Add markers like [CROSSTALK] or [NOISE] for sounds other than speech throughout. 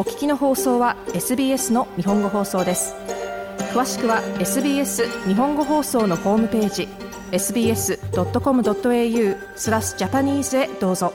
お聞きの放送は SBS の日本語放送です詳しくは SBS 日本語放送のホームページ sbs.com.au スラスジャパニーズへどうぞ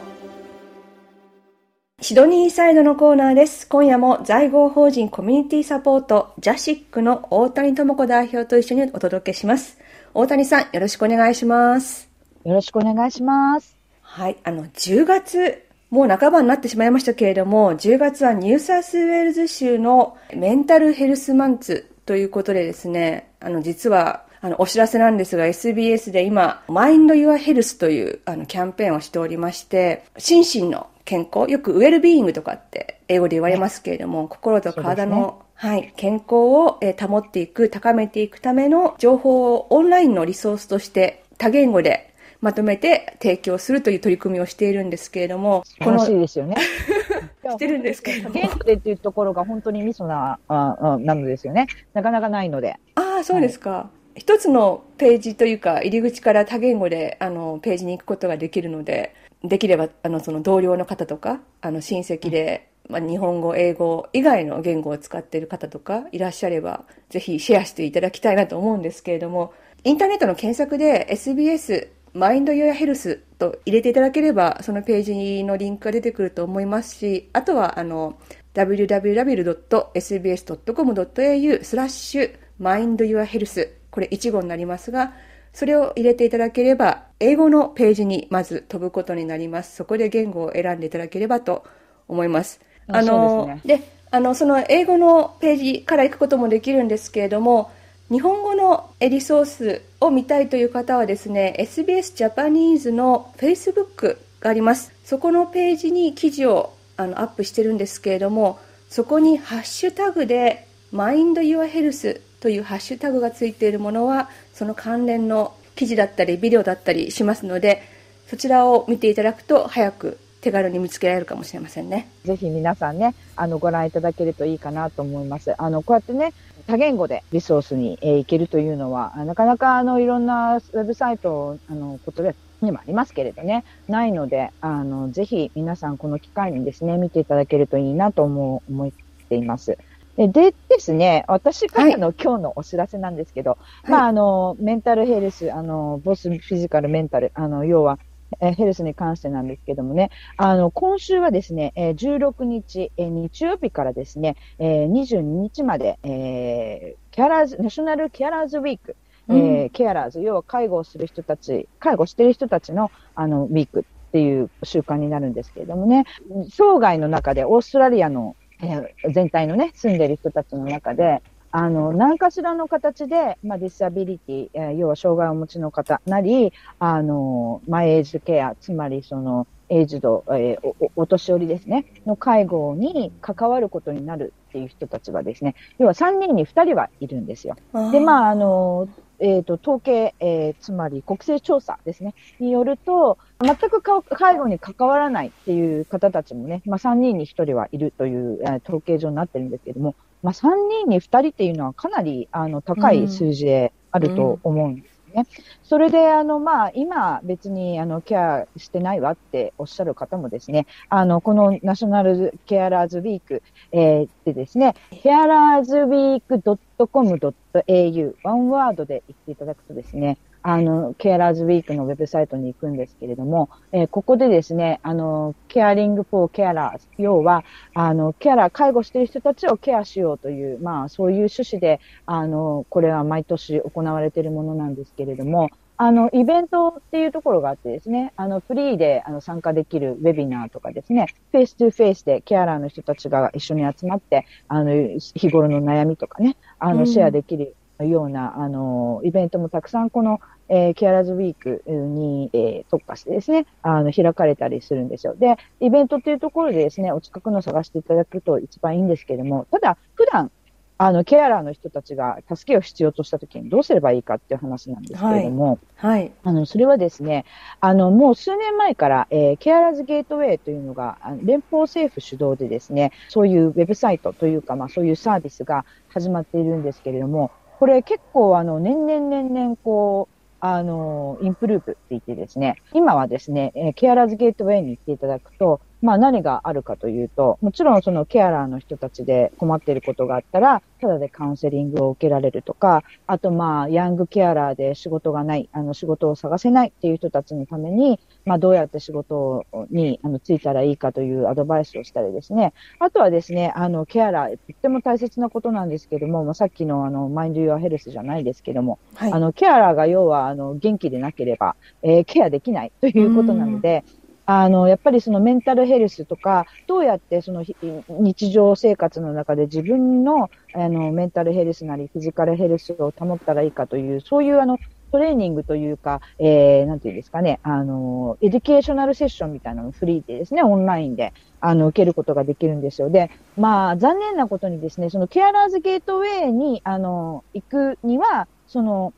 シドニーサイドのコーナーです。今夜も在郷法人コミュニティサポートジャシックの大谷智子代表と一緒にお届けします。大谷さん、よろしくお願いします。よろしくお願いします。はい、あの、10月もう半ばになってしまいましたけれども、10月はニューサウスウェールズ州の Mental Health Month ということでですね、あの、実は、あの、お知らせなんですが、SBS で今、 Mind Your Health という、あの、キャンペーンをしておりまして、心身の健康、よく wellbeing とかって英語で言われますけれども、はい、心と体の、ね、はい、健康を、え保っていく、高めていくための情報をオンラインのリソースとして多言語でまとめて提供するという取り組みをしているんですけれども、この。しいですよね。[LAUGHS] してるんですけれども。言語でっていうところが本当にミソな、あなのですよね。なかなかないので。ああ、そうですか。はい、一つのページというか、入り口から多言語で、あの、ページに行くことができるので、できれば、あの、その同僚の方とか、あの、親戚で、まあ、日本語、英語以外の言語を使っている方とかいらっしゃれば、ぜひシェアしていただきたいなと思うんですけれども、インターネットの検索で SBS マインドユアヘルスと入れていただければ、そのページのリンクが出てくると思いますし、あとは、あの、www.sbs.com.au スラッシュマインドユアヘルス。これ1号になりますが、それを入れていただければ、英語のページにまず飛ぶことになります。そこで言語を選んでいただければと思います。あの、で、ね、あの、その英語のページから行くこともできるんですけれども、日本語のリソースを見たいという方はですね SBS ジャパニーズの Facebook がありますそこのページに記事をあのアップしてるんですけれどもそこにハッシュタグで Mind Your Health というハッシュタグがついているものはその関連の記事だったりビデオだったりしますのでそちらを見ていただくと早く手軽に見つけられるかもしれませんね。ぜひ皆さんね、あの、ご覧いただけるといいかなと思います。あの、こうやってね、多言語でリソースに、えー、行けるというのは、なかなかあのいろんなウェブサイトあのことでにもありますけれどね、ないので、あのぜひ皆さんこの機会にですね、見ていただけるといいなと思思っています。でですね、私からの、今日のお知らせなんですけど、はい、まあ、あの、メンタルヘルス、あの、ボスフィジカルメンタル、あの、要は、えヘルスに関してなんですけどもね、あの、今週はですね、え16日、え日曜日からですね、え22日まで、えー、キャラーズ、ナショナルキャラーズウィーク、えー、ケアラーズ、要は介護をする人たち、介護している人たちの、あの、ウィークっていう習慣になるんですけれどもね、生涯の中でオーストラリアの、えー、全体のね、住んでいる人たちの中で、あの、何かしらの形で、まあ、ディサビリティ、えー、要は障害をお持ちの方なり、あの、マイエイジケア、つまりその、エイジド、えー、お、お年寄りですね、の介護に関わることになるっていう人たちはですね、要は3人に2人はいるんですよ。で、まあ、あの、えっ、ー、と、統計、えー、つまり国勢調査ですね、によると、全く介護に関わらないっていう方たちもね、まあ3人に1人はいるという、えー、統計上になってるんですけども、まあ、3人に2人っていうのはかなりあの高い数字であると思うんですね。うん、それで、あの、まあ、今別にあのケアしてないわっておっしゃる方もですね、あの、このナショナルケアラーズウィーク、えー、でですね、ケアラーズウィーク .com.au、ワンワードで言っていただくとですね、あの、 Carers Week のウェブサイトに行くんですけれども、えー、ここでですね、あの、 Caring for Carers、要は、あの、ケアラー、介護している人たちをケアしようという、まあ、そういう趣旨で、あの、これは毎年行われているものなんですけれども、あの、イベントっていうところがあってですね、あの、フリーであの参加できるウェビナーとかですね、 face to face でケアラーの人たちが一緒に集まって、あの、日頃の悩みとかね、あの、シェアできるような、あの、イベントもたくさんこのえー、ケアラーズウィークに、えー、特化してですね、あの、開かれたりするんですよ。で、イベントっていうところでですね、お近くの探していただくと一番いいんですけれども、ただ、普段、あの、ケアラーの人たちが助けを必要としたときにどうすればいいかっていう話なんですけれども、はい。はい、あの、それはですね、あの、もう数年前から、えー、ケアラーズゲートウェイというのが、連邦政府主導でですね、そういうウェブサイトというか、まあそういうサービスが始まっているんですけれども、これ結構あの、年々年々こう、あの、インプループって言ってですね、今はですね、ケアラーズゲートウェイに行っていただくと、まあ何があるかというと、もちろんそのケアラーの人たちで困っていることがあったら、ただでカウンセリングを受けられるとか、あとまあ、ヤングケアラーで仕事がない、あの仕事を探せないっていう人たちのために、まあどうやって仕事にあのついたらいいかというアドバイスをしたりですね。あとはですね、あのケアラー、とっても大切なことなんですけども、まあ、さっきのあのマインド・ユア・ヘルスじゃないですけども、はい、あのケアラーが要はあの元気でなければ、えー、ケアできないということなので、あの、やっぱりそのメンタルヘルスとか、どうやってその日常生活の中で自分のあのメンタルヘルスなりフィジカルヘルスを保ったらいいかという、そういうあのトレーニングというか、えー、なんていうんですかね、あの、 educational session みたいなのフリーでですね、オンラインで、あの、受けることができるんですよ。で、まあ、残念なことにですね、その Carers Gateway に、あの、行くには、その、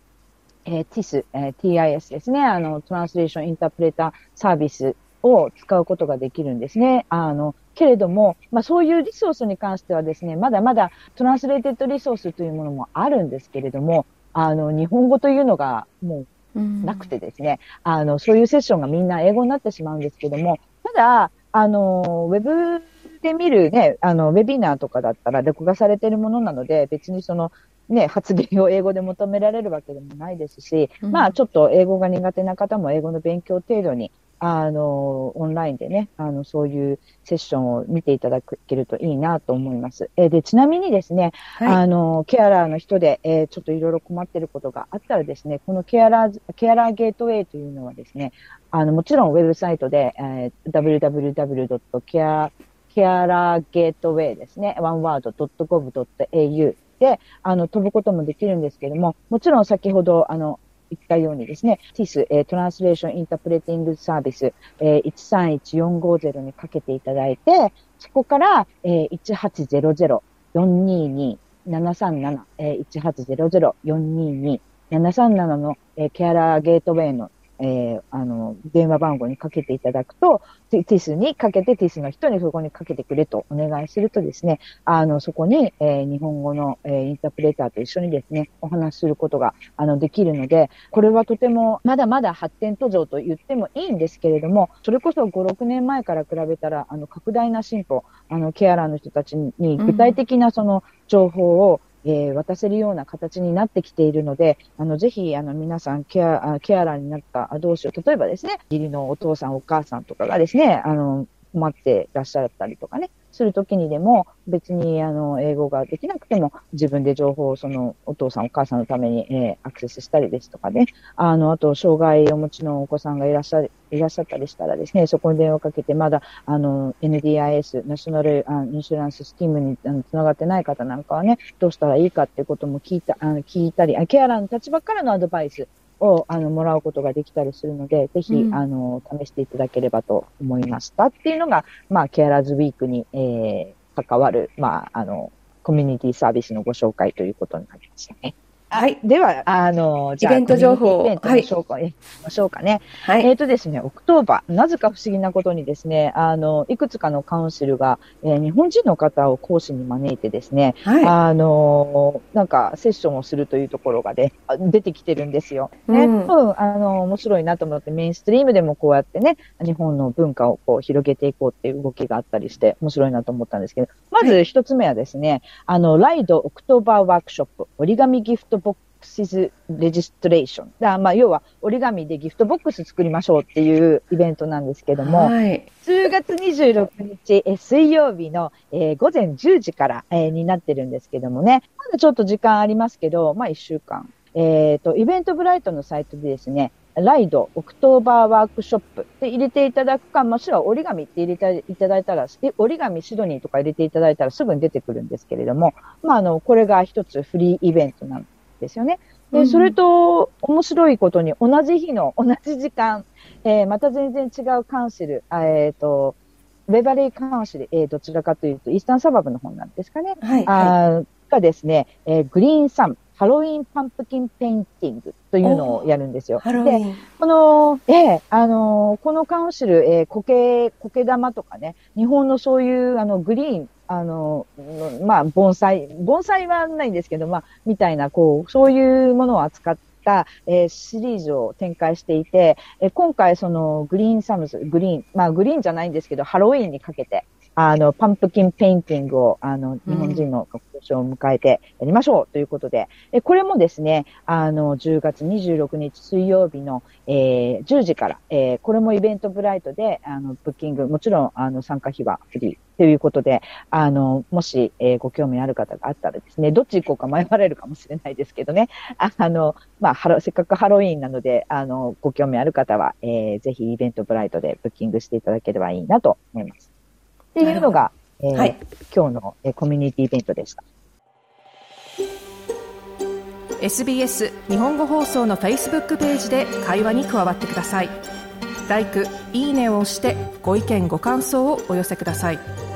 えー、TIS、えー、TIS ですね、あの、 Translation Interpreter Service を使うことができるんですね。あの、けれども、まあそういうリソースに関してはですね、まだまだ translated resource というものもあるんですけれども、あの、日本語というのがもうなくてですね、あの、そういうセッションがみんな英語になってしまうんですけども、ただ、あの、ウェブで見るね、あの、ウェビナーとかだったら録画されているものなので、別にその、ね、発言を英語で求められるわけでもないですし、うん、まあちょっと英語が苦手な方も英語の勉強程度にあの、オンラインでね、あの、そういうセッションを見ていただけるといいなと思います。えー、で、ちなみにですね、はい、あの、ケアラーの人で、えー、ちょっといろいろ困っていることがあったらですね、このケアラー、ケアラーゲートウェイというのはですね、あの、もちろんウェブサイトで、えー、www.care ケアラーゲートウェイですね、one word.gov.au で、あの、飛ぶこともできるんですけども、もちろん先ほど、あの、言ったようにですね、TIS、えー、トランスレーションインタープレーティングサービス、えー、131450にかけていただいて、そこから、えー、1800-422-737、えー、1800-422-737の、えー、ケアラーゲートウェイのえー、あの、電話番号にかけていただくと、ティスにかけて、ティスの人にそこにかけてくれとお願いするとですね、あの、そこに、えー、日本語の、えー、インタープレーターと一緒にですね、お話しすることが、あの、できるので、これはとても、まだまだ発展途上と言ってもいいんですけれども、それこそ5、6年前から比べたら、あの、拡大な進歩、あの、ケアラーの人たちに具体的なその情報を、えー、渡せるような形になってきているので、あの、ぜひ、あの、皆さん、ケア、ケアラーになった同士を、例えばですね、義理のお父さん、お母さんとかがですね、あの、困ってらっしゃったりとかね、するときにでも、別に、あの、英語ができなくても、自分で情報を、その、お父さん、お母さんのために、えー、アクセスしたりですとかね、あの、あと、障害をお持ちのお子さんがいらっしゃいらっしゃったりしたらですね、そこに電話をかけて、まだ、あの、NDIS、ナショナルInsurance Scheme にあのつながってない方なんかはね、どうしたらいいかっていうことも聞いた、あの聞いたり、ケアラーの立場からのアドバイスを、あの、もらうことができたりするので、ぜひ、うん、あの、試していただければと思いましたっていうのが、まあ、 Carers Week に、えー、関わる、まあ、あの、コミュニティサービスのご紹介ということになりましたね。はい。では、あの、じゃあ、イベント情報イベントの紹介、はい、ましょうかね。はい。えっ、ー、とですね、 October、なぜか不思議なことにですね、あの、いくつかの council が、えー、日本人の方を講師に招いてですね、はい。あの、なんか、セッションをするというところがね、出てきてるんですよ。ね。うん、うん、あの、面白いなと思って、メインストリームでもこうやってね、日本の文化をこう広げていこうっていう動きがあったりして、面白いなと思ったんですけど、まず一つ目はですね、はい、あの、ライドオクトーバーワークショップ、折り紙ギフトシズレジストレーション。だまあ、要は折り紙でギフトボックス作りましょうっていうイベントなんですけども、はい、10月26日、え水曜日の、えー、午前10時から、えー、になってるんですけどもね、まだちょっと時間ありますけど、まあ1週間。えっ、ー、と、イベントブライトのサイトでですね、ライド、 October workshop で入れていただくか、もしくは折り紙って入れていただいたら、折り紙シドニーとか入れていただいたらすぐに出てくるんですけれども、まあ、あの、これが一つフリーイベントなんですよね。で、それと面白いことに同じ日の [LAUGHS] 同じ時間、えー、また全然違う council、えっ、ー、と、 Waverley Council、えー、どちらかというと、 Eastern Suburb の方なんですかね。はい。あがですね、えー、 Green Thumbs、 Halloween pumpkin painting というのをやるんですよ。で、この、ええー、あのー、この council、えー、苔、苔玉とかね、日本のそういう、あの、グリーン、あの、まあ、盆栽、盆栽はないんですけど、まあ、みたいな、こう、そういうものを扱ったた、えー、シリーズを展開していて、えー、今回その Green Thumbs、グリーン、まあグリーンじゃないんですけど、ハロウィーンにかけて、あの、 pumpkin painting を、あの、日本人の学校賞を迎えてやりましょうということで、えこれもですね、あの、10月26日水曜日の、えー、10時から、えー、これもイベントブライトで、あの、ブッキング、もちろん、あの、参加費はフリーということで、あの、もし、えー、ご興味ある方があったらですね、どっち行こうか迷われるかもしれないですけどね、あの、まあ、ハロ、せっかくハロウィーンなので、あの、ご興味ある方は、えー、ぜひイベントブライトでブッキングしていただければいいなと思います。っていうのが、えーはい、今日の、えー、コミュニティイベントでした。SBS 日本語放送の Facebook ページで会話に加わってください。l i いいねを押してご意見ご感想をお寄せください。